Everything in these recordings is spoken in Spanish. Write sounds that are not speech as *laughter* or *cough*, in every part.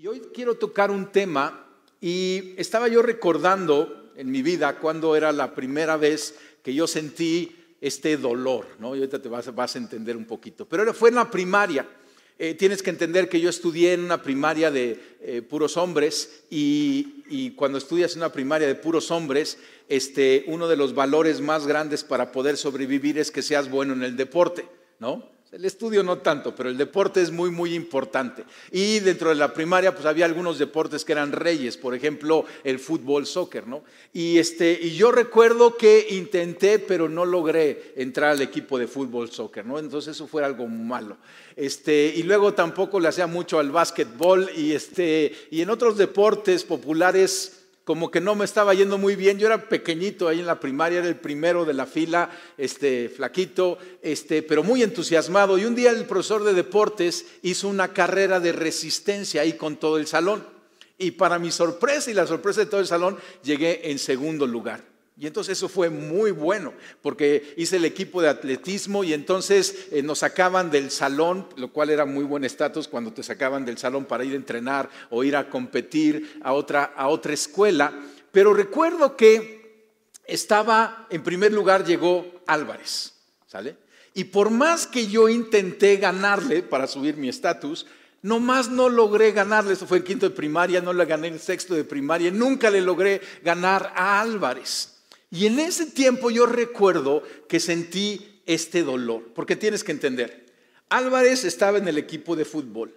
Y hoy quiero tocar un tema y estaba yo recordando en mi vida cuando era la primera vez que yo sentí este dolor, ¿no? Y ahorita te vas, a entender un poquito. Pero fue en la primaria. Eh, tienes que entender que yo estudié en una primaria de eh, puros hombres y, y, cuando estudias en una primaria de puros hombres, este, uno de los valores más grandes para poder sobrevivir es que seas bueno en el deporte, ¿no? El estudio no tanto, pero el deporte es muy, muy importante. Y dentro de la primaria, pues había algunos deportes que eran reyes, por ejemplo, el fútbol, soccer, ¿no? Y, este, y yo recuerdo que intenté, pero no logré entrar al equipo de fútbol, soccer, ¿no? Entonces eso fue algo malo. Este, y luego tampoco le hacía mucho al básquetbol y, este, y en otros deportes populares como que no me estaba yendo muy bien. Yo era pequeñito ahí en la primaria, era el primero de la fila, este, flaquito, este, pero muy entusiasmado. Y un día el profesor de deportes hizo una carrera de resistencia ahí con todo el salón. Y para mi sorpresa y la sorpresa de todo el salón, llegué en segundo lugar. Y entonces eso fue muy bueno, porque hice el equipo de atletismo y entonces eh, nos sacaban del salón, lo cual era muy buen estatus cuando te sacaban del salón para ir a entrenar o ir a competir a otra, a otra escuela. Pero recuerdo que estaba, en primer lugar llegó Álvarez, ¿sale? Y por más que yo intenté ganarle para subir mi estatus, Nomás no logré ganarle, eso fue en quinto de primaria, no le gané en sexto de primaria, nunca le logré ganar a Álvarez. Y en ese tiempo yo recuerdo que sentí este dolor, porque tienes que entender, Álvarez estaba en el equipo de fútbol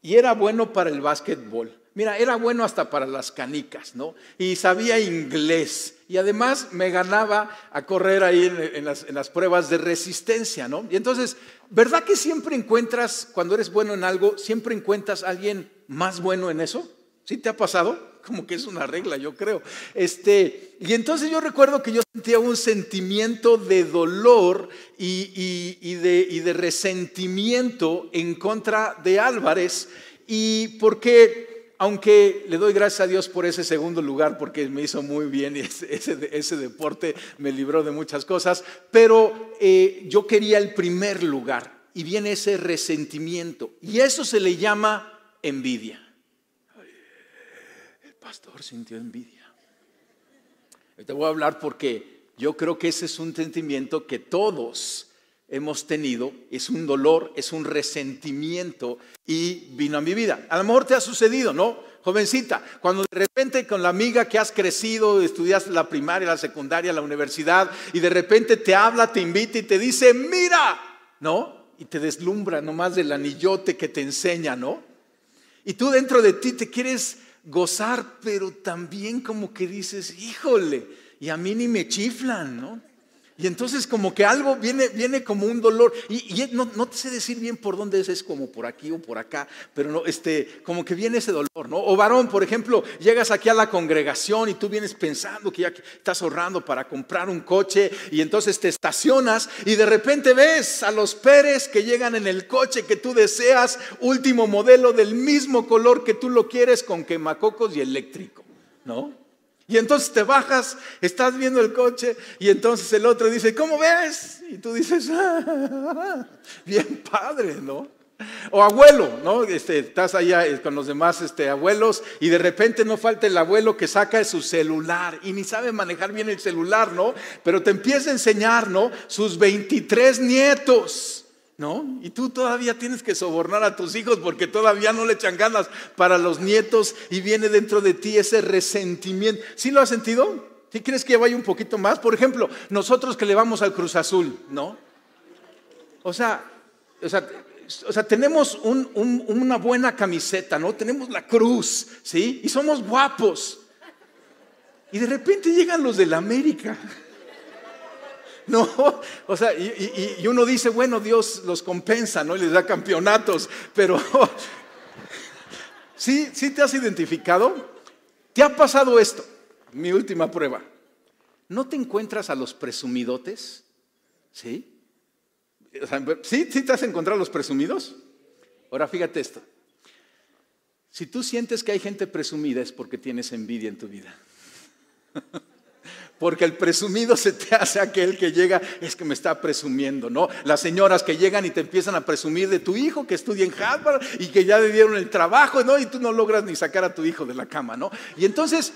y era bueno para el básquetbol. Mira, era bueno hasta para las canicas, ¿no? Y sabía inglés. Y además me ganaba a correr ahí en, las, las, pruebas de resistencia, ¿no? Y entonces, ¿verdad que siempre encuentras, cuando eres bueno en algo, siempre encuentras a alguien más bueno en eso? ¿Sí te ha pasado? Como que es una regla, yo creo. Este, y entonces yo recuerdo que yo sentía un sentimiento de dolor y, de, resentimiento en contra de Álvarez. Y porque, aunque le doy gracias a Dios por ese segundo lugar, porque me hizo muy bien y ese, ese, deporte me libró de muchas cosas, pero eh, yo quería el primer lugar y viene ese resentimiento. Y eso se le llama envidia pastor sintió envidia. Te voy a hablar porque yo creo que ese es un sentimiento que todos hemos tenido, es un dolor, es un resentimiento y vino a mi vida. A lo mejor te ha sucedido, ¿no? Jovencita, cuando de repente con la amiga que has crecido, estudiaste la primaria, la secundaria, la universidad, y de repente te habla, te invita y te dice, mira, ¿no? Y te deslumbra nomás del anillote que te enseña, ¿no? Y tú dentro de ti te quieres gozar, pero también como que dices, híjole, y a mí ni me chiflan, ¿no? Y entonces como que algo viene, viene como un dolor. Y, no, no, sé decir bien por dónde es, es como por aquí o por acá, pero no, este, como que viene ese dolor, ¿no? O varón, por ejemplo, llegas aquí a la congregación y tú vienes pensando que ya estás ahorrando para comprar un coche y entonces te estacionas y de repente ves a los Pérez que llegan en el coche que tú deseas, último modelo del mismo color que tú lo quieres con quemacocos y eléctrico, ¿no? Y entonces te bajas, estás viendo el coche y entonces el otro dice, ¿cómo ves? Y tú dices, ah, bien padre, ¿no? O abuelo, ¿no? Este, estás allá eh, con los demás este, abuelos y de repente no falta el abuelo que saca su celular y ni sabe manejar bien el celular, ¿no? Pero te empieza a enseñar, ¿no? Sus 23 nietos. ¿No? Y tú todavía tienes que sobornar a tus hijos porque todavía no le echan ganas para los nietos y viene dentro de ti ese resentimiento. ¿Sí lo has sentido? ¿Sí crees que vaya un poquito más? Por ejemplo, nosotros que le vamos al Cruz Azul, ¿no? O sea, o sea, tenemos una buena camiseta, ¿no? Tenemos la cruz, ¿sí? Y somos guapos. Y de repente llegan los de la América. *laughs* No, o sea, y, uno dice, bueno, Dios los compensa, ¿no? Y les da campeonatos, pero *laughs* ¿sí, ¿sí te has identificado? ¿Te ha pasado esto? Mi última prueba. ¿No te encuentras a los presumidotes? ¿Sí? ¿Sí? ¿Sí te has encontrado a los presumidos? Ahora fíjate esto. Si tú sientes que hay gente presumida es porque tienes envidia en tu vida. *laughs* porque el presumido se te hace aquel que llega, es que me está presumiendo, ¿no? Las señoras que llegan y te empiezan a presumir de tu hijo que estudia en Harvard y que ya le dieron el trabajo, ¿no? Y tú no logras ni sacar a tu hijo de la cama, ¿no? Y entonces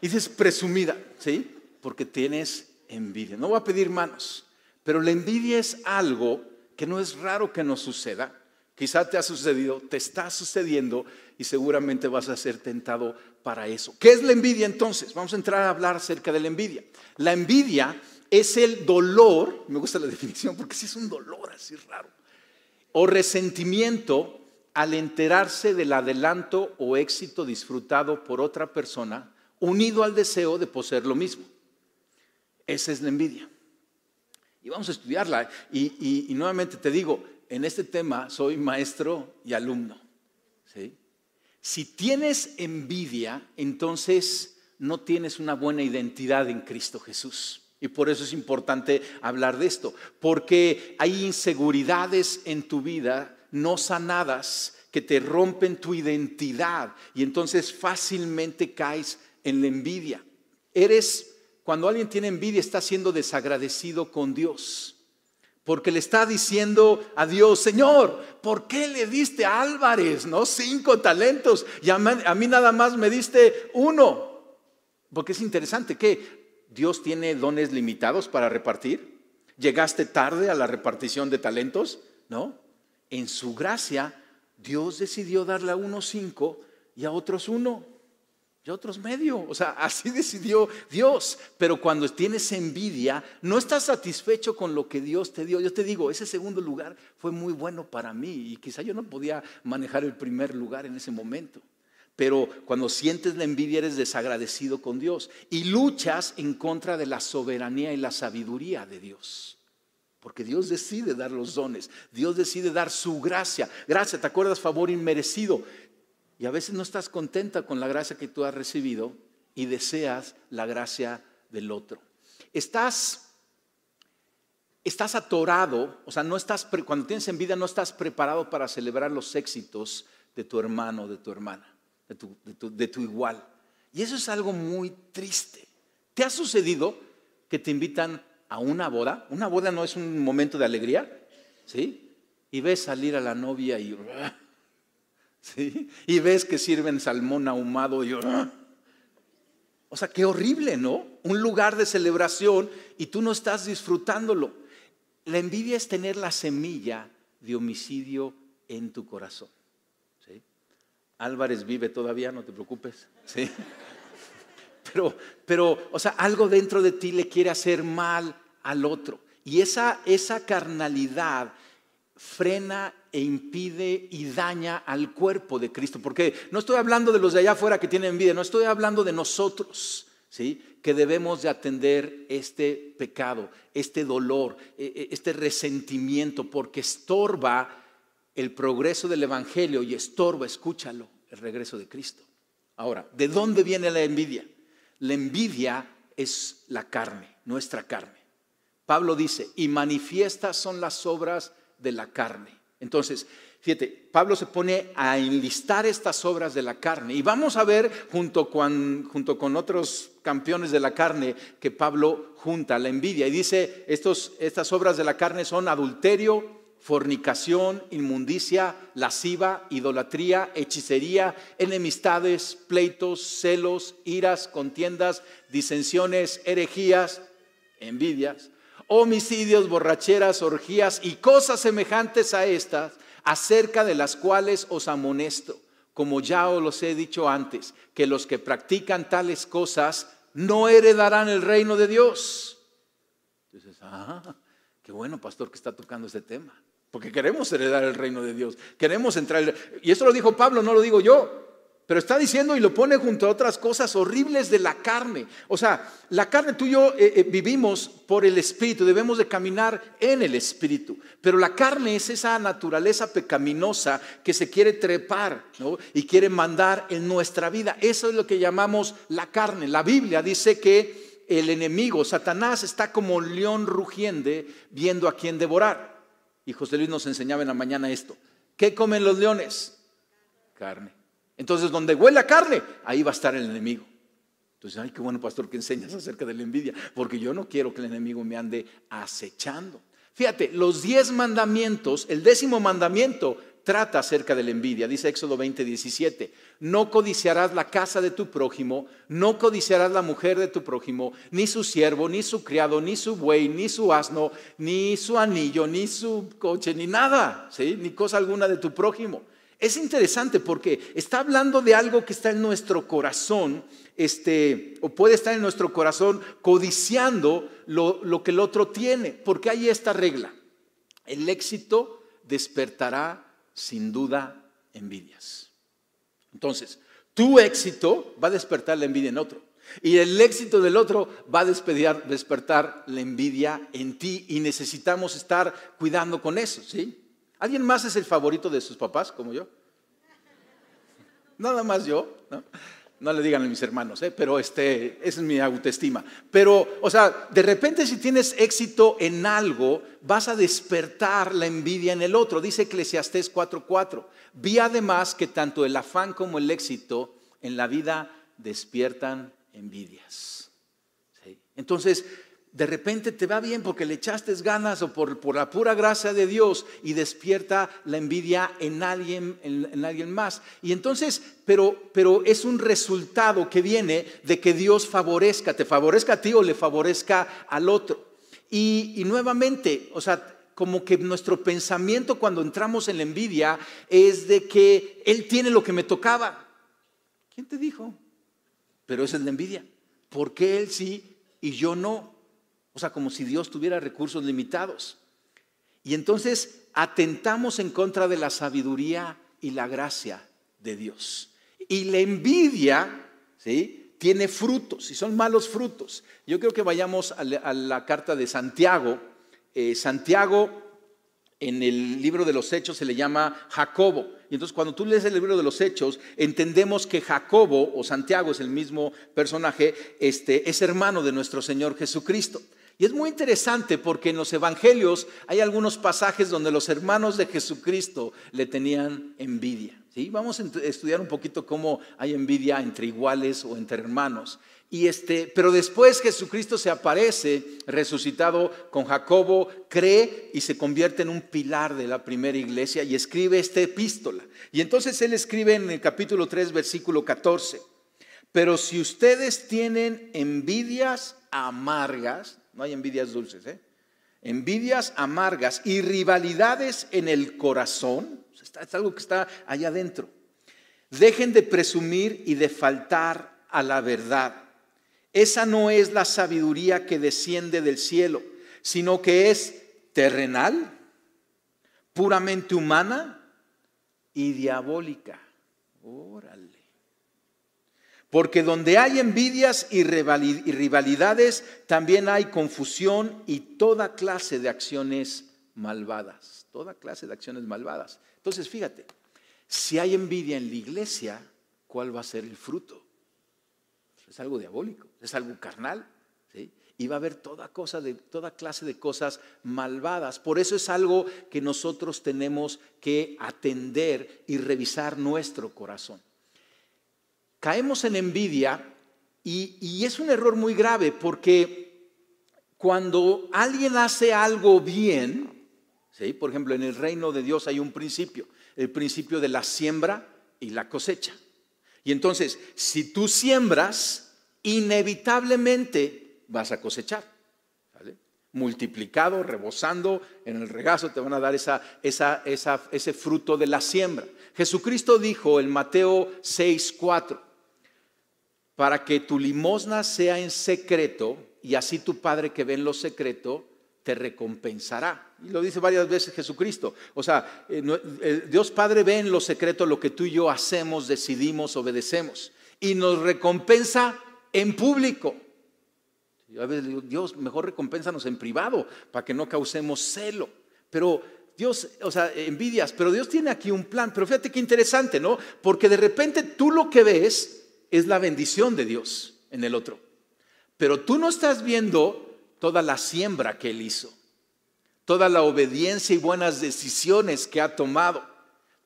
dices presumida, ¿sí? Porque tienes envidia. No voy a pedir manos, pero la envidia es algo que no es raro que nos suceda. Quizá te ha sucedido, te está sucediendo y seguramente vas a ser tentado para eso. ¿Qué es la envidia entonces? Vamos a entrar a hablar acerca de la envidia. La envidia es el dolor, me gusta la *laughs* definición porque sí es un dolor así raro, o resentimiento al enterarse del adelanto o éxito disfrutado por otra persona unido al deseo de poseer lo mismo. Esa es la envidia. Y vamos a estudiarla. Y, nuevamente te digo, en este tema soy maestro y alumno. Si tienes envidia, entonces no tienes una buena identidad en Cristo Jesús. Y por eso es importante hablar de esto, porque hay inseguridades en tu vida no sanadas que te rompen tu identidad y entonces fácilmente caes en la envidia. Eres cuando alguien tiene envidia está siendo desagradecido con Dios. Porque le está diciendo a Dios, Señor, ¿por qué le diste a Álvarez, no? Cinco talentos y a mí, nada más me diste uno. Porque es interesante que Dios tiene dones limitados para repartir. ¿Llegaste tarde a la repartición de talentos? ¿No? En su gracia, Dios decidió darle a unos cinco y a otros uno y otros medio. O sea, así decidió Dios. Pero cuando tienes envidia, no estás satisfecho con lo que Dios te dio. Yo te digo, ese segundo lugar fue muy bueno para mí y quizá yo no podía manejar el primer lugar en ese momento. Pero cuando sientes la envidia eres desagradecido con Dios y luchas en contra de la soberanía y la sabiduría de Dios. Porque Dios decide dar los dones, Dios decide dar su gracia. Gracia, ¿te acuerdas? Favor inmerecido. Y a veces no estás contenta con la gracia que tú has recibido y deseas la gracia del otro. Estás, estás atorado, o sea, no estás, cuando tienes envidia no estás preparado para celebrar los éxitos de tu hermano, de tu hermana, de tu, de tu igual. Y eso es algo muy triste. ¿Te ha sucedido que te invitan a una boda? Una boda no es un momento de alegría, ¿sí? Y ves salir a la novia y *laughs* y ves que sirven salmón ahumado y ¡ah! O sea, qué horrible, ¿no? Un lugar de celebración y tú no estás disfrutándolo. La envidia es tener la semilla de homicidio en tu corazón. Álvarez vive todavía, no te preocupes. ¿sí? *laughs* Pero, pero, o sea, algo dentro de ti le quiere hacer mal al otro. Y esa, esa carnalidad frena e impide y daña al cuerpo de Cristo. Porque no estoy hablando de los de allá afuera que tienen envidia, no estoy hablando de nosotros, ¿sí? Que debemos de atender este pecado, este dolor, e, e, este resentimiento, porque estorba el progreso del Evangelio y estorba, escúchalo, el regreso de Cristo. Ahora, ¿de dónde viene la envidia? La envidia es la carne, nuestra carne. Pablo dice, y manifiestas son las obras de la carne. Entonces, fíjate, Pablo se pone a enlistar estas obras de la carne. Y vamos a ver junto con, otros campeones de la carne que Pablo junta la envidia. Y dice, estos, estas obras de la carne son adulterio, fornicación, inmundicia, lasciva, idolatría, hechicería, enemistades, pleitos, celos, iras, contiendas, disensiones, herejías, envidias homicidios, borracheras, orgías y cosas semejantes a estas, acerca de las cuales os amonesto, como ya os los he dicho antes, que los que practican tales cosas no heredarán el reino de Dios. Entonces, ah, qué bueno, pastor, que está tocando este tema. Porque queremos heredar el reino de Dios. Queremos entrar. Y eso lo dijo Pablo, no lo digo yo. Pero está diciendo y lo pone junto a otras cosas horribles de la carne. O sea, la carne tú y yo eh, eh, vivimos por el Espíritu, debemos de caminar en el Espíritu. Pero la carne es esa naturaleza pecaminosa que se quiere trepar y quiere mandar en nuestra vida. Eso es lo que llamamos la carne. La Biblia dice que el enemigo, Satanás, está como un león rugiente viendo a quién devorar. Y José Luis nos enseñaba en la mañana esto. ¿Qué comen los leones? Carne. Entonces, donde huele a carne, ahí va a estar el enemigo. Entonces, ay, qué bueno, pastor, que enseñas *laughs* acerca de la envidia, porque yo no quiero que el enemigo me ande acechando. Fíjate, los diez mandamientos, el décimo mandamiento trata acerca de la envidia. Dice Éxodo 20, 17, no codiciarás la casa de tu prójimo, no codiciarás la mujer de tu prójimo, ni su siervo, ni su criado, ni su buey, ni su asno, ni su anillo, ni su coche, ni nada, ¿sí? ni cosa alguna de tu prójimo. Es interesante porque está hablando de algo que está en nuestro corazón, este, o puede estar en nuestro corazón codiciando lo, lo que el otro tiene, porque hay esta regla. El éxito despertará sin duda envidias. Entonces, tu éxito va a despertar la envidia en otro. Y el éxito del otro va a despertar la envidia en ti y necesitamos estar cuidando con eso, ¿sí? ¿Alguien más es el favorito de sus papás como yo? Nada más yo, ¿no? Le digan a mis hermanos, ¿eh? pero este, esa es mi autoestima. Pero, o sea, de repente si tienes éxito en algo, vas a despertar la envidia en el otro. Dice Eclesiastés 4:4. Vi además que tanto el afán como el éxito en la vida despiertan envidias. Entonces, de repente te va bien porque le echaste ganas o por, por la pura gracia de Dios y despierta la envidia en alguien, en, alguien más. Y entonces, pero, pero es un resultado que viene de que Dios favorezca, te favorezca a ti o le favorezca al otro. Y, y nuevamente, o sea, como que nuestro pensamiento cuando entramos en la envidia es de que Él tiene lo que me tocaba. ¿Quién te dijo? Pero esa es la envidia. ¿Por qué Él sí y yo no? O sea, como si Dios tuviera recursos limitados. Y entonces atentamos en contra de la sabiduría y la gracia de Dios. Y la envidia, ¿sí? Tiene frutos y son malos frutos. Yo creo que vayamos a la, carta de Santiago. Eh, Santiago en el libro de los Hechos se le llama Jacobo. Y entonces cuando tú lees el libro de los Hechos, entendemos que Jacobo o Santiago es el mismo personaje, este, es hermano de nuestro Señor Jesucristo. Y es muy interesante porque en los evangelios hay algunos pasajes donde los hermanos de Jesucristo le tenían envidia. ¿sí? Vamos a estudiar un poquito cómo hay envidia entre iguales o entre hermanos. Y este, pero después Jesucristo se aparece resucitado con Jacobo, cree y se convierte en un pilar de la primera iglesia y escribe esta epístola. Y entonces él escribe en el capítulo 3, versículo 14. Pero si ustedes tienen envidias amargas, no hay envidias dulces, ¿eh? Envidias amargas y rivalidades en el corazón. Es algo que está allá adentro. Dejen de presumir y de faltar a la verdad. Esa no es la sabiduría que desciende del cielo, sino que es terrenal, puramente humana y diabólica. Órale. Porque donde hay envidias y rivalidades, también hay confusión y toda clase de acciones malvadas. Toda clase de acciones malvadas. Entonces, fíjate, si hay envidia en la iglesia, ¿cuál va a ser el fruto? Es algo diabólico, es algo carnal. Y va a haber toda, toda clase de cosas malvadas. Por eso es algo que nosotros tenemos que atender y revisar nuestro corazón caemos en envidia y, es un error muy grave porque cuando alguien hace algo bien, por ejemplo, en el reino de Dios hay un principio, el principio de la siembra y la cosecha. Y entonces, si tú siembras, inevitablemente vas a cosechar. Multiplicado, rebosando, en el regazo te van a dar ese fruto de la siembra. Jesucristo dijo en Mateo 6, 4, para que tu limosna sea en secreto y así tu Padre que ve en lo secreto te recompensará. Y lo dice varias veces Jesucristo. O sea, eh, eh, Dios Padre ve en lo secreto lo que tú y yo hacemos, decidimos, obedecemos. Y nos recompensa en público. a veces digo, Dios, mejor recompénsanos en privado para que no causemos celo. Pero Dios, o sea, envidias, pero Dios tiene aquí un plan. Pero fíjate qué interesante, ¿no? Porque de repente tú lo que ves es la bendición de Dios en el otro. Pero tú no estás viendo toda la siembra que Él hizo, toda la obediencia y buenas decisiones que ha tomado,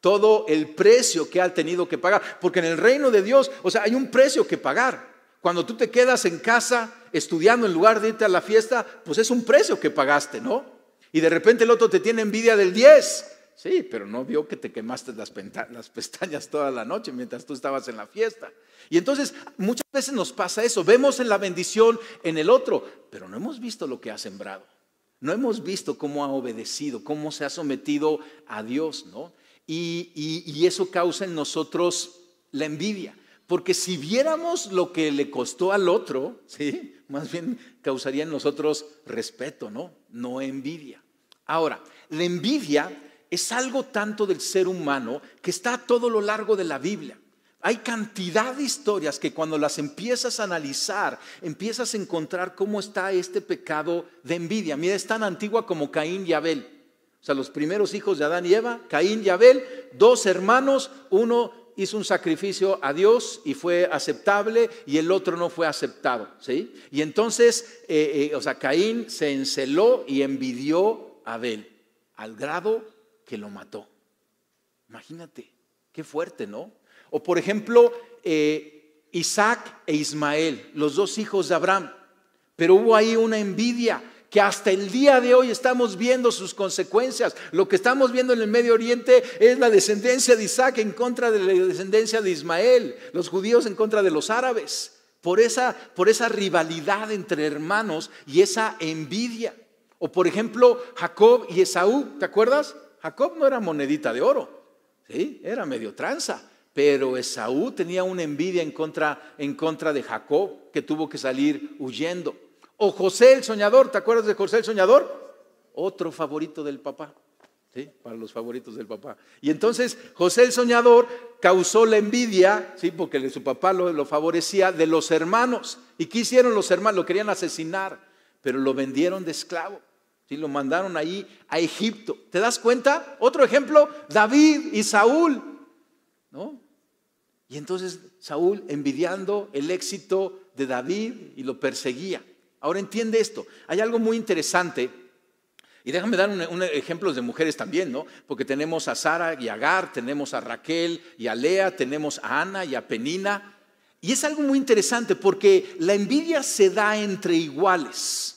todo el precio que ha tenido que pagar. Porque en el reino de Dios, o sea, hay un precio que pagar. Cuando tú te quedas en casa estudiando en lugar de irte a la fiesta, pues es un precio que pagaste, ¿no? Y de repente el otro te tiene envidia del 10. Sí, pero no vio que te quemaste las, las pestañas toda la noche mientras tú estabas en la fiesta. Y entonces muchas veces nos pasa eso. Vemos en la bendición en el otro, pero no hemos visto lo que ha sembrado. No hemos visto cómo ha obedecido, cómo se ha sometido a Dios, ¿no? Y, y eso causa en nosotros la envidia. Porque si viéramos lo que le costó al otro, ¿sí? más bien causaría en nosotros respeto, ¿no? No envidia. Ahora, la envidia es algo tanto del ser humano que está a todo lo largo de la Biblia. Hay cantidad de historias que cuando las empiezas a analizar, empiezas a encontrar cómo está este pecado de envidia. Mira, es tan antigua como Caín y Abel. O sea, los primeros hijos de Adán y Eva, Caín y Abel, dos hermanos, uno hizo un sacrificio a Dios y fue aceptable y el otro no fue aceptado, ¿sí? Y entonces, eh, eh, o sea, Caín se enceló y envidió a Abel al grado que lo mató. Imagínate, qué fuerte, ¿no? O por ejemplo, eh, Isaac e Ismael, los dos hijos de Abraham, pero hubo ahí una envidia que hasta el día de hoy estamos viendo sus consecuencias. Lo que estamos viendo en el Medio Oriente es la descendencia de Isaac en contra de la descendencia de Ismael, los judíos en contra de los árabes, por esa, por esa rivalidad entre hermanos y esa envidia. O por ejemplo, Jacob y Esaú, ¿te acuerdas? Jacob no era monedita de oro, ¿sí? era medio tranza. Pero Esaú tenía una envidia en contra, en contra de Jacob, que tuvo que salir huyendo. O José el soñador, ¿te acuerdas de José el soñador? Otro favorito del papá, ¿sí? Para los favoritos del papá. Y entonces José el soñador causó la envidia, ¿sí? Porque su papá lo, favorecía de los hermanos. ¿Y qué hicieron los hermanos? Lo querían asesinar, pero lo vendieron de esclavo. ¿Sí? Lo mandaron ahí a Egipto. ¿Te das cuenta? Otro ejemplo, David y Saúl, ¿no? Y entonces Saúl envidiando el éxito de David y lo perseguía. Ahora entiende esto. Hay algo muy interesante. Y déjame dar un, ejemplos de mujeres también, ¿no? Porque tenemos a Sara y a Agar, tenemos a Raquel y a Lea, tenemos a Ana y a Penina. Y es algo muy interesante porque la envidia se da entre iguales.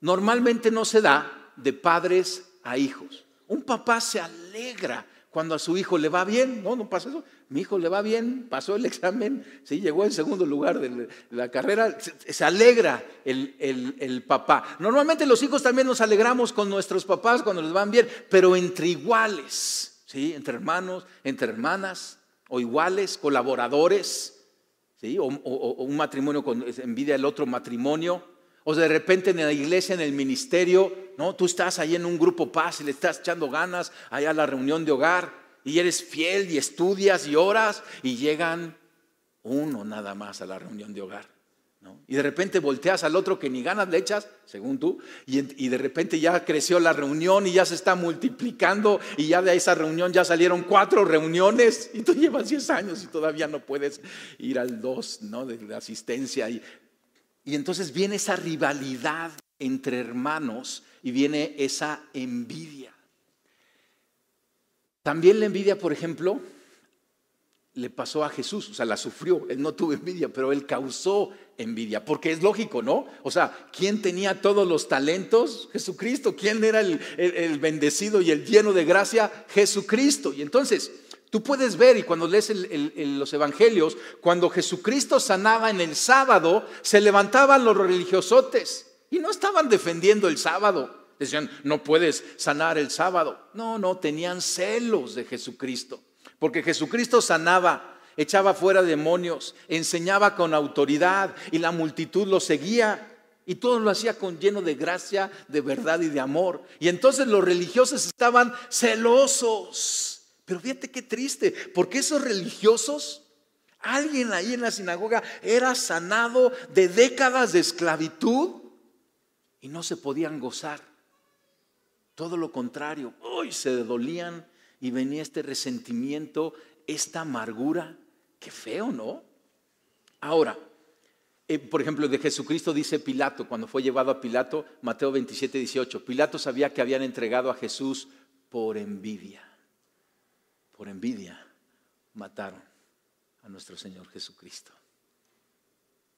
Normalmente no se da de padres a hijos. Un papá se alegra cuando a su hijo le va bien, no, no pasa eso. Mi hijo le va bien, pasó el *laughs* examen, sí, llegó en segundo lugar de la carrera, se, alegra el, el, papá. Normalmente los hijos también nos alegramos con nuestros papás cuando les van bien, pero entre iguales, ¿sí? entre hermanos, entre hermanas, o iguales, colaboradores, ¿sí? o, o un matrimonio con envidia del otro matrimonio. O de repente en la iglesia, en el ministerio, ¿no? Tú estás ahí en un grupo paz y le estás echando ganas allá a la reunión de hogar y eres fiel y estudias y oras y llegan uno nada más a la reunión de hogar. ¿no? Y de repente volteas al otro que ni ganas le echas, según tú, y, y, de repente ya creció la reunión y ya se está multiplicando y ya de esa reunión ya salieron cuatro reuniones y tú llevas 10 años y todavía no puedes ir al dos ¿no? de la asistencia. Y y entonces viene esa rivalidad entre hermanos y viene esa envidia. También la envidia, por ejemplo, le pasó a Jesús, o sea, la sufrió, él no tuvo envidia, pero él causó envidia, porque es lógico, ¿no? O sea, ¿quién tenía todos los talentos? Jesucristo, ¿quién era el, bendecido y el lleno de gracia? Jesucristo. Y entonces, Tú puedes ver, y cuando lees los evangelios, cuando Jesucristo sanaba en el sábado, se levantaban los religiosotes y no estaban defendiendo el sábado. Decían, no puedes sanar el sábado. No, no, tenían celos de Jesucristo. Porque Jesucristo sanaba, echaba fuera demonios, enseñaba con autoridad y la multitud lo seguía. Y todo lo hacía con lleno de gracia, de verdad y de amor. Y entonces los religiosos estaban celosos pero fíjate qué triste, porque esos religiosos, alguien ahí en la sinagoga era sanado de décadas de esclavitud y no se podían gozar. Todo lo contrario, hoy se dolían y venía este resentimiento, esta amargura. Qué feo, ¿no? Ahora, eh, por ejemplo, de Jesucristo dice Pilato, cuando fue llevado a Pilato, Mateo 27, 18, Pilato sabía que habían entregado a Jesús por envidia por envidia, mataron a nuestro Señor Jesucristo.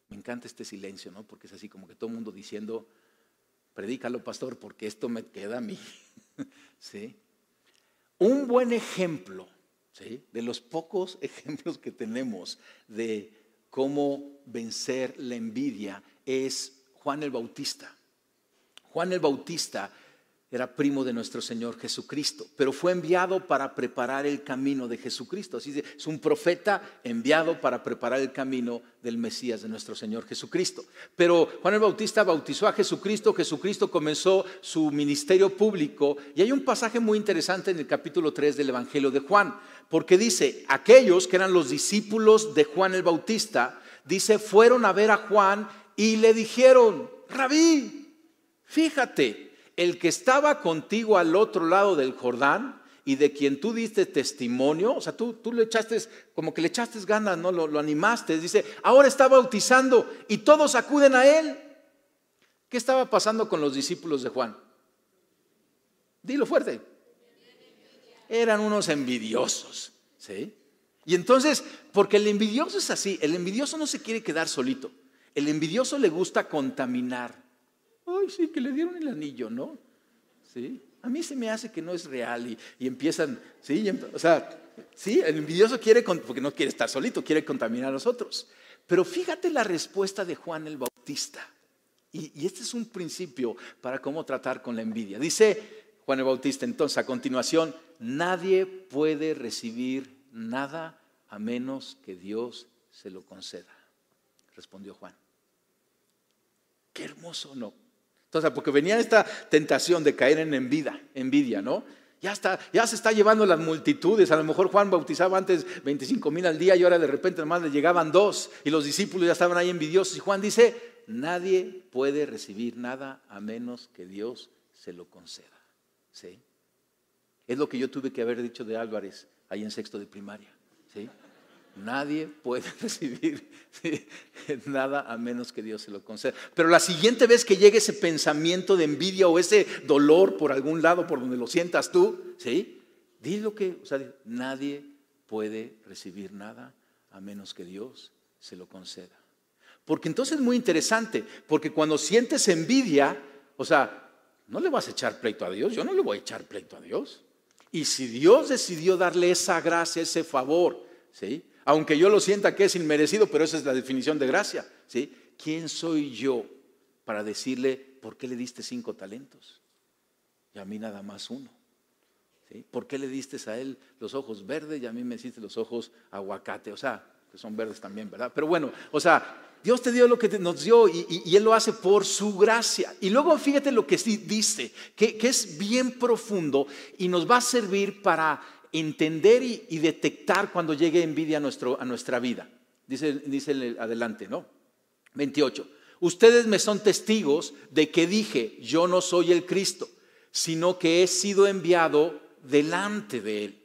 Me encanta este silencio, ¿no? Porque es así como que todo el mundo diciendo, predícalo, pastor, porque esto me queda a mí. *laughs* ¿Sí? Un buen ejemplo, ¿sí? De los pocos *laughs* ejemplos que tenemos de cómo vencer la envidia es Juan el Bautista. Juan el Bautista era primo de nuestro Señor Jesucristo, pero fue enviado para preparar el camino de Jesucristo. Así es un profeta enviado para preparar el camino del Mesías de nuestro Señor Jesucristo. Pero Juan el Bautista bautizó a Jesucristo, Jesucristo comenzó su ministerio público y hay un pasaje muy interesante en el capítulo 3 del Evangelio de Juan, porque dice, aquellos que eran los discípulos de Juan el Bautista, dice, fueron a ver a Juan y le dijeron, rabí, fíjate, el que estaba contigo al otro lado del Jordán y de quien tú diste testimonio, o sea, tú, tú le echaste, como que le echaste ganas, ¿no? Lo, lo animaste, dice, ahora está bautizando y todos acuden a él. ¿Qué estaba pasando con los discípulos de Juan? Dilo fuerte. Eran unos envidiosos, ¿sí? Y entonces, porque el envidioso es así, el envidioso no se quiere quedar solito, el envidioso le gusta contaminar ay, sí, que le dieron el anillo, ¿no? ¿Sí? A mí se me hace que no es real y, empiezan, ¿sí? o sea, sí, el envidioso quiere, porque no quiere estar solito, quiere contaminar a los otros. Pero fíjate la respuesta de Juan el Bautista. Y, y este es un principio para cómo tratar con la envidia. Dice Juan el Bautista entonces a continuación, nadie puede recibir nada a menos que Dios se lo conceda. Respondió Juan. Qué hermoso, ¿no? Entonces, porque venía esta tentación de caer en envidia, envidia, ¿no? Ya, está, ya se está llevando las multitudes. A lo mejor Juan bautizaba antes 25 mil al día y ahora de repente nomás le llegaban dos y los discípulos ya estaban ahí envidiosos. Y Juan dice, nadie puede recibir nada a menos que Dios se lo conceda. ¿Sí? Es lo que yo tuve que haber dicho de Álvarez ahí en sexto de primaria. ¿Sí? Nadie puede *laughs* recibir nada a menos que Dios se lo conceda. Pero la siguiente vez que llegue ese pensamiento de envidia o ese dolor por algún lado, por donde lo sientas tú, ¿sí? Di lo que, o sea, nadie puede recibir nada a menos que Dios se lo conceda. Porque entonces es muy interesante, porque cuando sientes envidia, o sea, no le vas a echar pleito a Dios, yo no le voy a echar pleito a Dios. Y si Dios decidió darle esa gracia, ese favor, ¿sí? Aunque yo lo sienta que es inmerecido, pero esa es la definición de gracia. ¿sí? ¿Quién soy yo para decirle por qué le diste cinco talentos? Y a mí nada más uno. ¿sí? ¿Por qué le diste a él los ojos verdes y a mí me hiciste los ojos aguacate? O sea, que son verdes también, ¿verdad? Pero bueno, o sea, Dios te dio lo que nos dio y, Él lo hace por su gracia. Y luego fíjate lo que dice, que, que es bien profundo y nos va a servir para entender y, detectar cuando llegue envidia a, nuestro, a nuestra vida. Dice, dice adelante, ¿no? 28. Ustedes me son testigos de que dije, yo no soy el Cristo, sino que he sido enviado delante de él.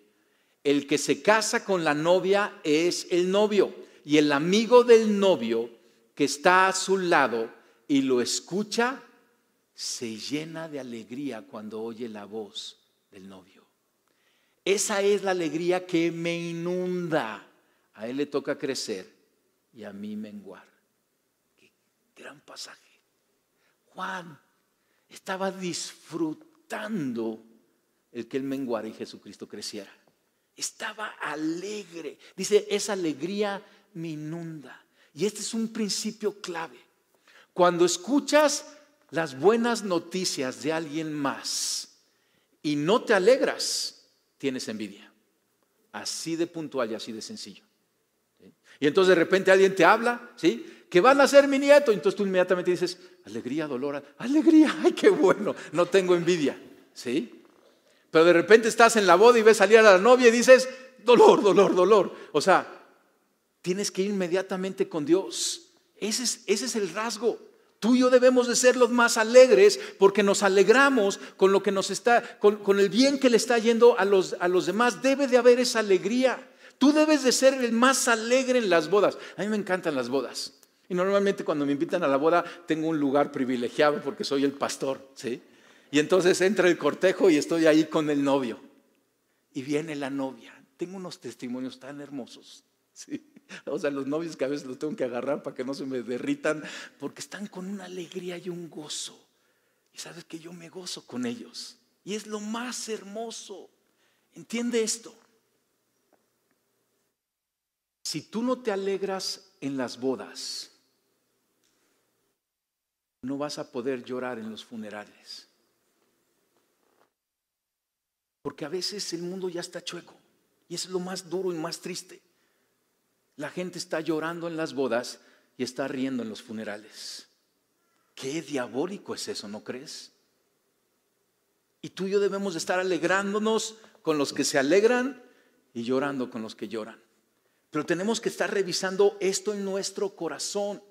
El que se casa con la novia es el novio y el amigo del novio que está a su lado y lo escucha, se llena de alegría cuando oye la voz del novio. Esa es la alegría que me inunda. A Él le toca crecer y a mí menguar. Qué gran pasaje. Juan estaba disfrutando el que Él menguara y Jesucristo creciera. Estaba alegre. Dice, esa alegría me inunda. Y este es un principio clave. Cuando escuchas las buenas noticias de alguien más y no te alegras, tienes envidia. Así de puntual y así de sencillo. Y entonces de repente alguien te habla, ¿sí? Que van a ser mi nieto. Y entonces tú inmediatamente dices, alegría, dolor, alegría, ay, qué bueno, no tengo envidia, ¿sí? Pero de repente estás en la boda y ves salir a la novia y dices, dolor, dolor, dolor. O sea, tienes que ir inmediatamente con Dios. Ese es, ese es el rasgo. Tú y yo debemos de ser los más alegres porque nos alegramos con lo que nos está, con, el bien que le está yendo a los, a los demás. Debe de haber esa alegría. Tú debes de ser el más alegre en las bodas. A mí me encantan las bodas. Y normalmente cuando me invitan a la boda tengo un lugar privilegiado porque soy el pastor, ¿sí? Y entonces entra el cortejo y estoy ahí con el novio. Y viene la novia. Tengo unos testimonios tan hermosos, *laughs* *laughs* O sea, los novios que a veces los tengo que agarrar para que no se me derritan, porque están con una alegría y un gozo. Y sabes que yo me gozo con ellos. Y es lo más hermoso. Entiende esto. Si tú no te alegras en las bodas, no vas a poder llorar en los funerales. Porque a veces el mundo ya está chueco. Y es lo más duro y más triste. La gente está llorando en las bodas y está riendo en los funerales. Qué diabólico es eso, ¿no crees? Y tú y yo debemos estar alegrándonos con los que se alegran y llorando con los que lloran. Pero tenemos que estar revisando esto en nuestro corazón,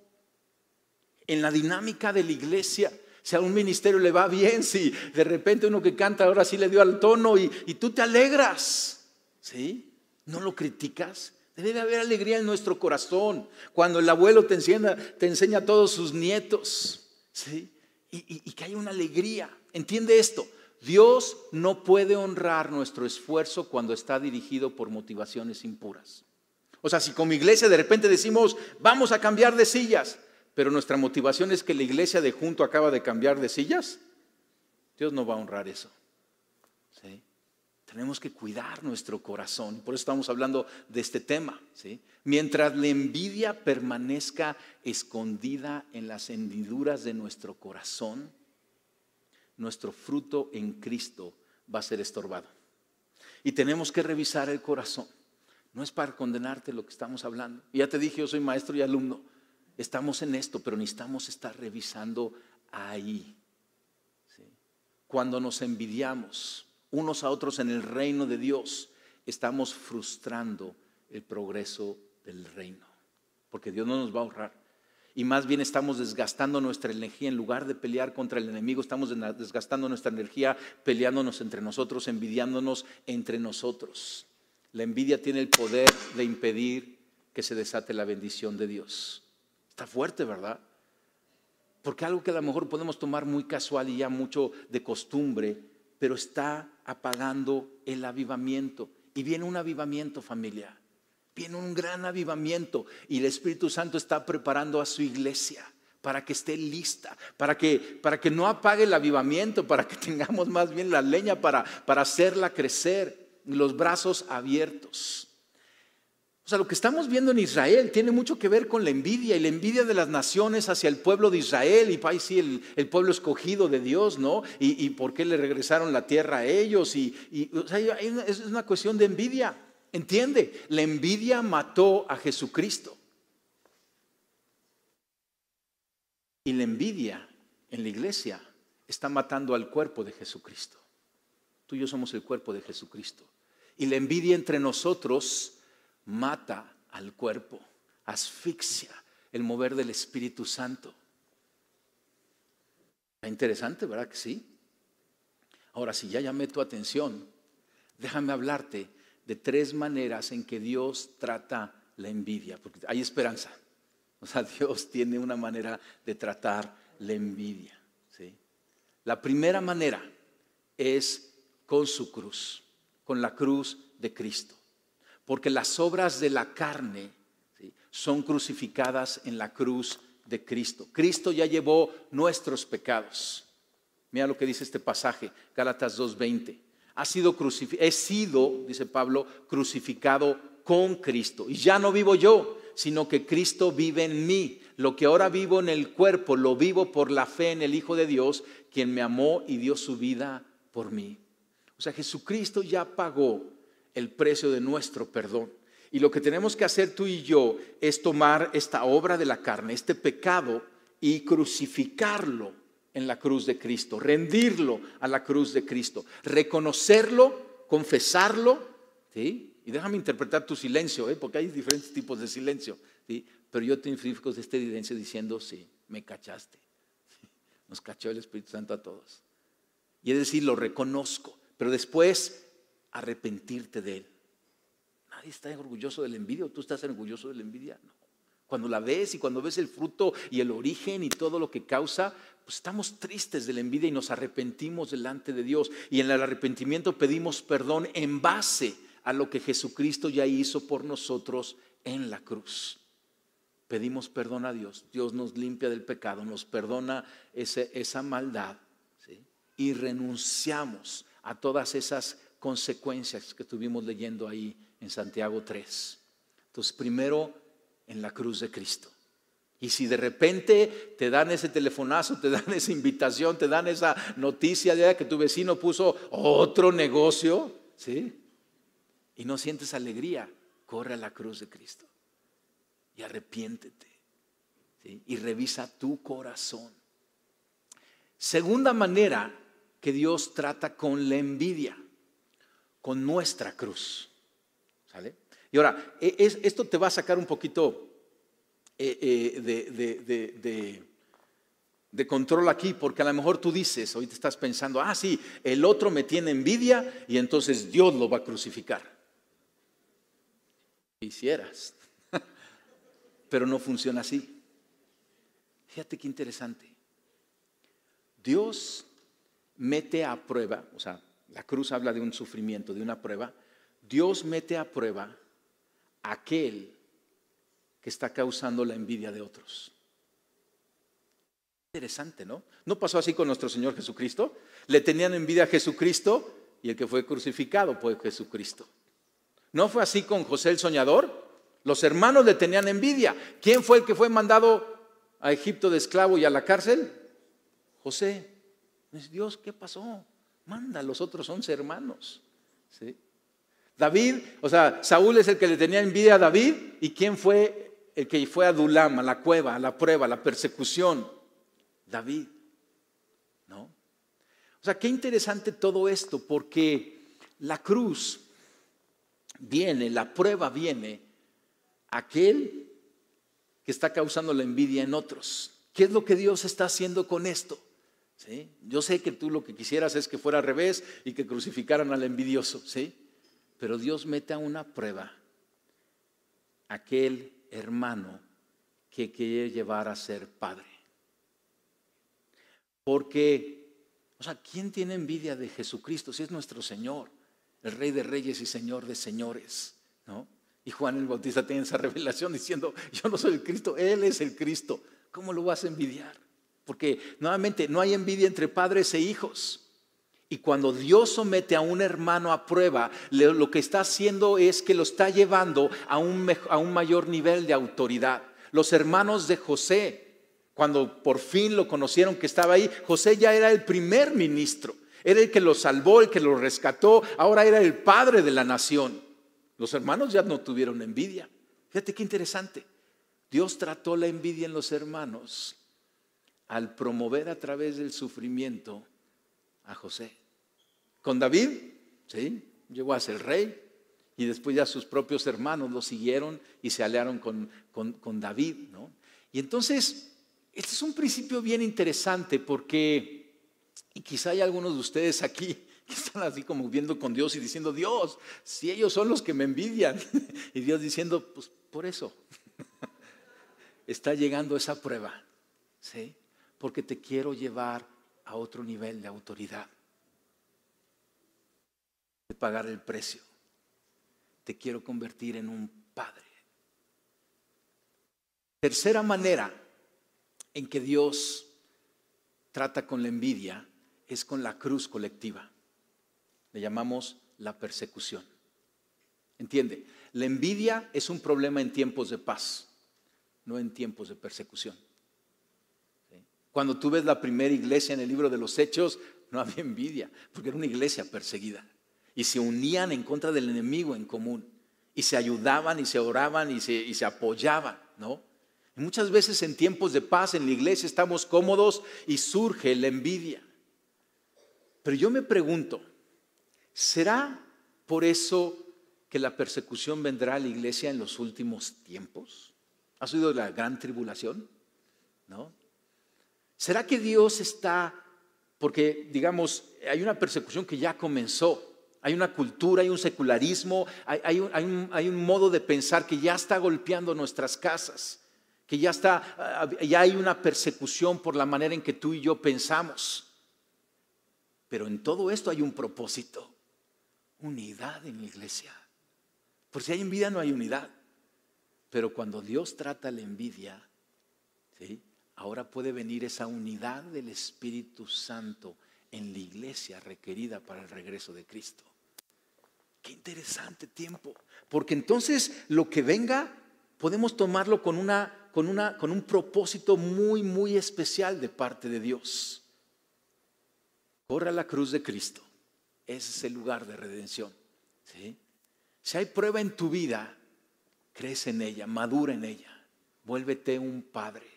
en la dinámica de la iglesia. Si a un ministerio le va bien, si de repente uno que canta ahora sí le dio al tono y, y tú te alegras, ¿sí? ¿No lo criticas? Debe haber alegría en nuestro corazón cuando el abuelo te enseña, te enseña a todos sus nietos. ¿sí? Y, que hay una alegría. Entiende esto. Dios no puede honrar nuestro esfuerzo cuando está dirigido por motivaciones impuras. O sea, si como iglesia de repente decimos, vamos a cambiar de sillas, pero nuestra motivación es que la iglesia de junto acaba de cambiar de sillas, Dios no va a honrar eso. Tenemos que cuidar nuestro corazón. Por eso estamos hablando de este tema. Mientras la envidia permanezca escondida en las hendiduras de nuestro corazón, nuestro fruto en Cristo va a ser estorbado. Y tenemos que revisar el corazón. No es para condenarte lo que estamos hablando. Ya te dije, yo soy maestro y alumno. Estamos en esto, pero necesitamos estar revisando ahí. Cuando nos envidiamos, unos a otros en el reino de Dios, estamos frustrando el progreso del reino. Porque Dios no nos va a ahorrar. Y más bien estamos desgastando nuestra energía. En lugar de pelear contra el enemigo, estamos desgastando nuestra energía peleándonos entre nosotros, envidiándonos entre nosotros. La envidia tiene el poder de impedir que se desate la bendición de Dios. Está fuerte, ¿verdad? Porque algo que a lo mejor podemos tomar muy casual y ya mucho de costumbre, pero está apagando el avivamiento. Y viene un avivamiento familia, viene un gran avivamiento y el Espíritu Santo está preparando a su iglesia para que esté lista, para que, para que no apague el avivamiento, para que *laughs* tengamos más bien la leña para, para hacerla crecer, los brazos abiertos. O sea, lo que estamos viendo en Israel tiene mucho que ver con la envidia y la envidia de las naciones hacia el pueblo de Israel y sí el, pueblo escogido de Dios, ¿no? Y, por qué le regresaron la tierra a ellos. Y, es una cuestión de envidia. ¿Entiende? La envidia mató a Jesucristo. Y la envidia en la iglesia está matando al cuerpo de Jesucristo. Tú y yo somos el cuerpo de Jesucristo. Y la envidia entre nosotros mata al cuerpo, asfixia el mover del Espíritu Santo. Está interesante, ¿verdad que sí? Ahora, si ya llamé tu atención, déjame hablarte de tres maneras en que Dios trata la envidia, porque hay esperanza. O sea, *laughs* Dios tiene una manera de tratar la envidia. ¿sí? La primera manera es con su cruz, con la cruz de Cristo porque las obras de la carne son crucificadas en la cruz de Cristo. Cristo ya llevó nuestros pecados. Mira lo que dice este pasaje, Gálatas 2:20. Ha sido he sido, dice Pablo, crucificado con Cristo. Y ya no vivo yo, sino que Cristo vive en mí. Lo que ahora vivo en el cuerpo, lo vivo por la fe en el Hijo de Dios, quien me amó y dio su vida por mí. O sea, Jesucristo ya pagó el precio de nuestro perdón. Y lo que tenemos que hacer tú y yo es tomar esta obra de la carne, este pecado, y crucificarlo en la cruz de Cristo, rendirlo a la cruz de Cristo, reconocerlo, confesarlo, ¿sí? Y déjame interpretar tu silencio, ¿eh? porque hay diferentes tipos de silencio, ¿sí? Pero yo te identifico de este silencio diciendo, sí, me cachaste. *laughs* Nos cachó el Espíritu Santo a todos. Y es decir, lo reconozco, pero después arrepentirte de él. Nadie está orgulloso de la envidia, tú estás orgulloso de la envidia. No. Cuando la ves y cuando ves el fruto y el origen y todo lo que causa, pues estamos tristes de la envidia y nos arrepentimos delante de Dios. Y en el arrepentimiento pedimos perdón en base a lo que Jesucristo ya hizo por nosotros en la cruz. Pedimos perdón a Dios, Dios nos limpia del pecado, nos perdona esa maldad y renunciamos a todas esas consecuencias que estuvimos leyendo ahí en Santiago 3. Entonces, primero en la cruz de Cristo. Y si de repente te dan ese telefonazo, te dan esa invitación, te dan esa noticia de que tu vecino puso otro negocio, ¿sí? Y no sientes alegría, corre a la cruz de Cristo y arrepiéntete. Y revisa tu corazón. Segunda manera que Dios trata con la envidia, con nuestra cruz. ¿Sale? Y ahora, e, esto te va a sacar un poquito eh, eh, de, control aquí, porque a lo mejor tú dices, hoy te estás pensando, ah, sí, el otro me tiene envidia y entonces Dios lo va a crucificar. Quisieras, *laughs* pero no funciona así. Fíjate qué interesante. Dios mete a prueba, o sea, la cruz habla de un sufrimiento, de una prueba. Dios mete a prueba aquel que está causando la envidia de otros. Interesante, ¿no? ¿No pasó así con nuestro Señor Jesucristo? Le tenían envidia a Jesucristo y el que fue crucificado fue Jesucristo. ¿No fue así con José el soñador? Los hermanos le tenían envidia. ¿Quién fue el que fue mandado a Egipto de esclavo y a la cárcel? José. Dios, ¿qué pasó? Manda a los otros once hermanos. ¿Sí? David, o sea, Saúl es el que le tenía envidia a David. ¿Y quién fue el que fue a Dulam, a la cueva, la prueba, la persecución, David. ¿No? O sea, qué interesante todo esto, porque la cruz viene, la prueba viene, aquel que está causando la envidia en otros. ¿Qué es lo que Dios está haciendo con esto? Yo sé que tú lo que quisieras es que fuera al revés y que crucificaran al envidioso, ¿sí? Pero Dios mete a una prueba aquel hermano que quiere llevar a ser padre. Porque, o sea, ¿quién tiene envidia de Jesucristo si es nuestro Señor, el Rey de Reyes y Señor de Señores? ¿No? Y Juan el Bautista tiene esa revelación diciendo, yo no soy el Cristo, Él es el Cristo. ¿Cómo lo vas a envidiar? Porque nuevamente no hay envidia entre padres e hijos. Y cuando Dios somete a un hermano a prueba, lo que está haciendo es que lo está llevando a un, mayor nivel de autoridad. Los hermanos de José, cuando por fin lo conocieron que estaba ahí, José ya era el primer ministro, era el que lo salvó, el que lo rescató, ahora era el padre de la nación. Los hermanos ya no tuvieron envidia. Fíjate qué interesante. Dios trató la envidia en los hermanos al promover a través del sufrimiento a José. Con David, ¿sí? Llegó a ser rey y después ya sus propios hermanos lo siguieron y se aliaron con, con, David, ¿no? Y entonces, este es un principio bien interesante porque, y quizá hay algunos de ustedes aquí que están así como viendo con Dios y diciendo, Dios, si ellos son los que me envidian. *laughs* Y Dios diciendo, pues por eso *laughs* está llegando esa prueba, ¿sí? Porque te quiero llevar a otro nivel de autoridad, de pagar el precio. Te quiero convertir en un padre. Tercera manera en que Dios trata con la envidia es con la cruz colectiva. Le llamamos la persecución. ¿Entiende? La envidia es un problema en tiempos de paz, no en tiempos de persecución. Cuando tú ves la primera iglesia en el libro de los Hechos, no había envidia, porque era una iglesia perseguida. Y se unían en contra del enemigo en común. Y se ayudaban y se oraban y se, apoyaban, ¿no? Y muchas veces en tiempos de paz en la iglesia estamos cómodos y surge la envidia. Pero yo me pregunto, ¿será por eso que la persecución vendrá a la iglesia en los últimos tiempos? ¿Has oído la gran tribulación? ¿No? ¿Será que Dios está, porque digamos, hay una persecución que ya comenzó, hay una cultura, hay un secularismo, hay, un, modo de pensar que ya está golpeando nuestras casas, que ya, está, ya hay una persecución por la manera en que tú y yo pensamos. Pero en todo esto hay un propósito, unidad en la iglesia. Por si hay envidia no hay unidad. Pero cuando Dios trata la envidia, ¿sí? Ahora puede venir esa unidad del Espíritu Santo en la iglesia requerida para el regreso de Cristo. Qué interesante tiempo, porque entonces lo que venga podemos tomarlo con, una, con, una, con un propósito muy, muy especial de parte de Dios. Corre a la cruz de Cristo. Ese es el lugar de redención. Si hay prueba en tu vida, crece en ella, madura en ella. Vuélvete un padre.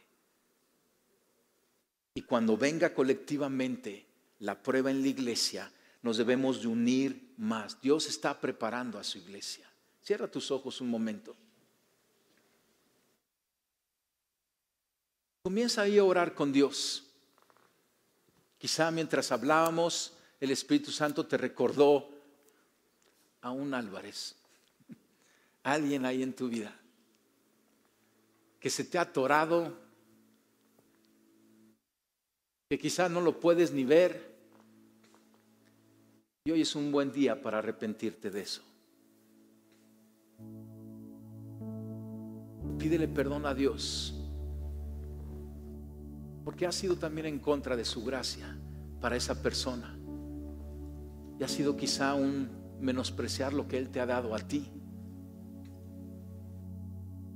Y cuando venga colectivamente la prueba en la iglesia, nos debemos de unir más. Dios está preparando a su iglesia. Cierra tus ojos un momento. Comienza ahí a orar con Dios. Quizá mientras hablábamos, el Espíritu Santo te recordó a un Álvarez, *laughs* alguien ahí en tu vida, que se te ha atorado, que quizá no lo puedes ni ver. Y hoy es un buen día para arrepentirte de eso. Pídele perdón a Dios porque ha sido también en contra de su gracia para esa persona. Y ha sido quizá un menospreciar lo que Él te ha dado a ti.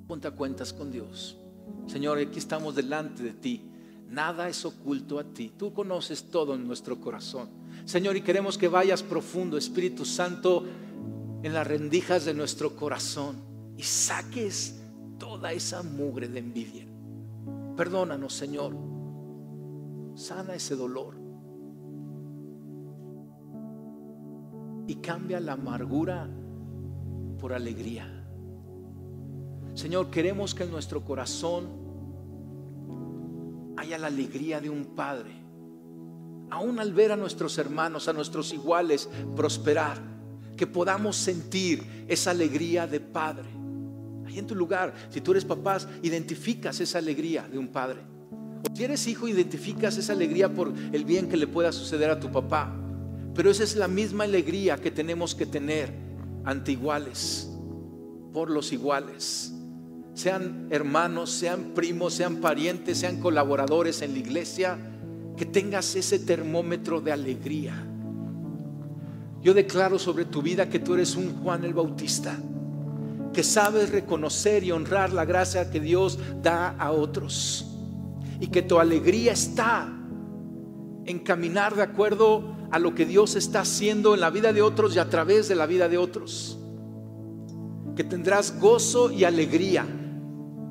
Ponte a cuentas con Dios. Señor, aquí estamos delante de ti. Nada es oculto a ti. Tú conoces todo en nuestro corazón. Señor, y queremos que vayas profundo, Espíritu Santo, en las rendijas de nuestro corazón y saques toda esa mugre de envidia. Perdónanos, Señor sana ese dolor y cambia la amargura por alegría. Señor, queremos que en nuestro corazón haya la alegría de un Padre. Aún al ver a nuestros hermanos, a nuestros iguales prosperar, que podamos sentir esa alegría de Padre. Ahí en tu lugar, si tú eres papás, identificas esa alegría de un Padre. Si eres hijo, identificas esa alegría por el bien que le pueda suceder a tu papá. Pero esa es la misma alegría que tenemos que tener ante iguales, por los iguales. Sean hermanos, sean primos, sean parientes, sean colaboradores en la iglesia, que tengas ese termómetro de alegría. Yo declaro sobre tu vida que tú eres un Juan el Bautista, que sabes reconocer y honrar la gracia que Dios da a otros y que tu alegría está en caminar de acuerdo a lo que Dios está haciendo en la vida de otros y a través de la vida de otros. Que tendrás gozo y alegría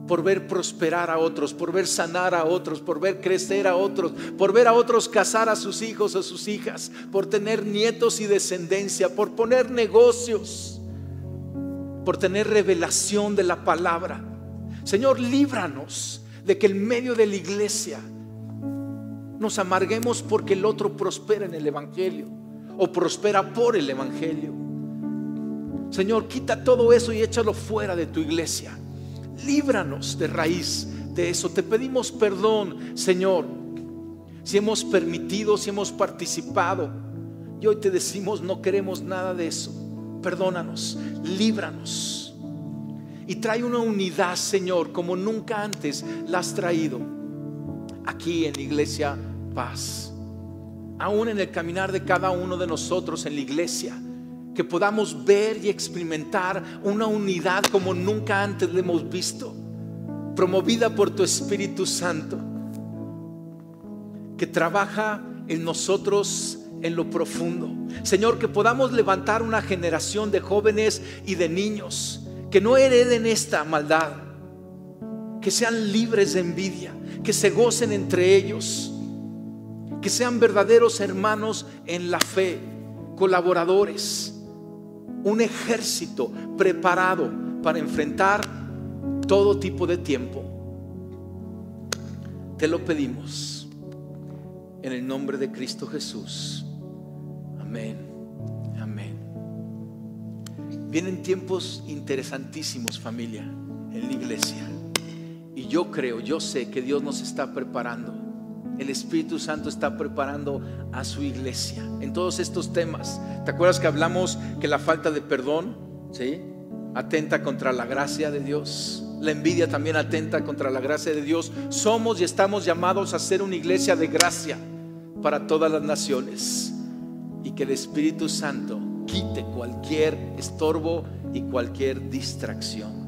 por ver prosperar a otros, por ver sanar a otros, por ver crecer a otros, por ver a otros casar a sus hijos o sus hijas, por tener nietos y descendencia, por poner negocios, por tener revelación de la palabra. Señor, líbranos de que en medio de la iglesia nos amarguemos porque el otro prospera en el Evangelio o prospera por el Evangelio. Señor, quita todo eso y échalo fuera de tu iglesia. Líbranos de raíz de eso. Te pedimos perdón, Señor, si hemos permitido, si hemos participado. Y hoy te decimos, no queremos nada de eso. Perdónanos, líbranos y trae una unidad, Señor, como nunca antes la has traído aquí en la iglesia paz. Aún en el caminar de cada uno de nosotros en la iglesia, que podamos ver y experimentar una unidad como nunca antes la hemos visto, promovida por tu Espíritu Santo, que trabaja en nosotros en lo profundo. Señor, que podamos levantar una generación de jóvenes y de niños que no hereden esta maldad, que sean libres de envidia, que se gocen entre ellos, que sean verdaderos hermanos en la fe, colaboradores, un ejército preparado para enfrentar todo tipo de tiempo. Te lo pedimos en el nombre de Cristo Jesús. Amén. Vienen tiempos interesantísimos, familia, en la iglesia. Y yo creo, yo sé que Dios nos está preparando. El Espíritu Santo está preparando a su iglesia en todos estos temas. ¿Te acuerdas que hablamos que la falta de perdón, ¿sí? Atenta contra la gracia de Dios. La envidia también atenta contra la gracia de Dios. Somos y estamos llamados a ser una iglesia de gracia para todas las naciones. Y que el Espíritu Santo quite cualquier estorbo y cualquier distracción.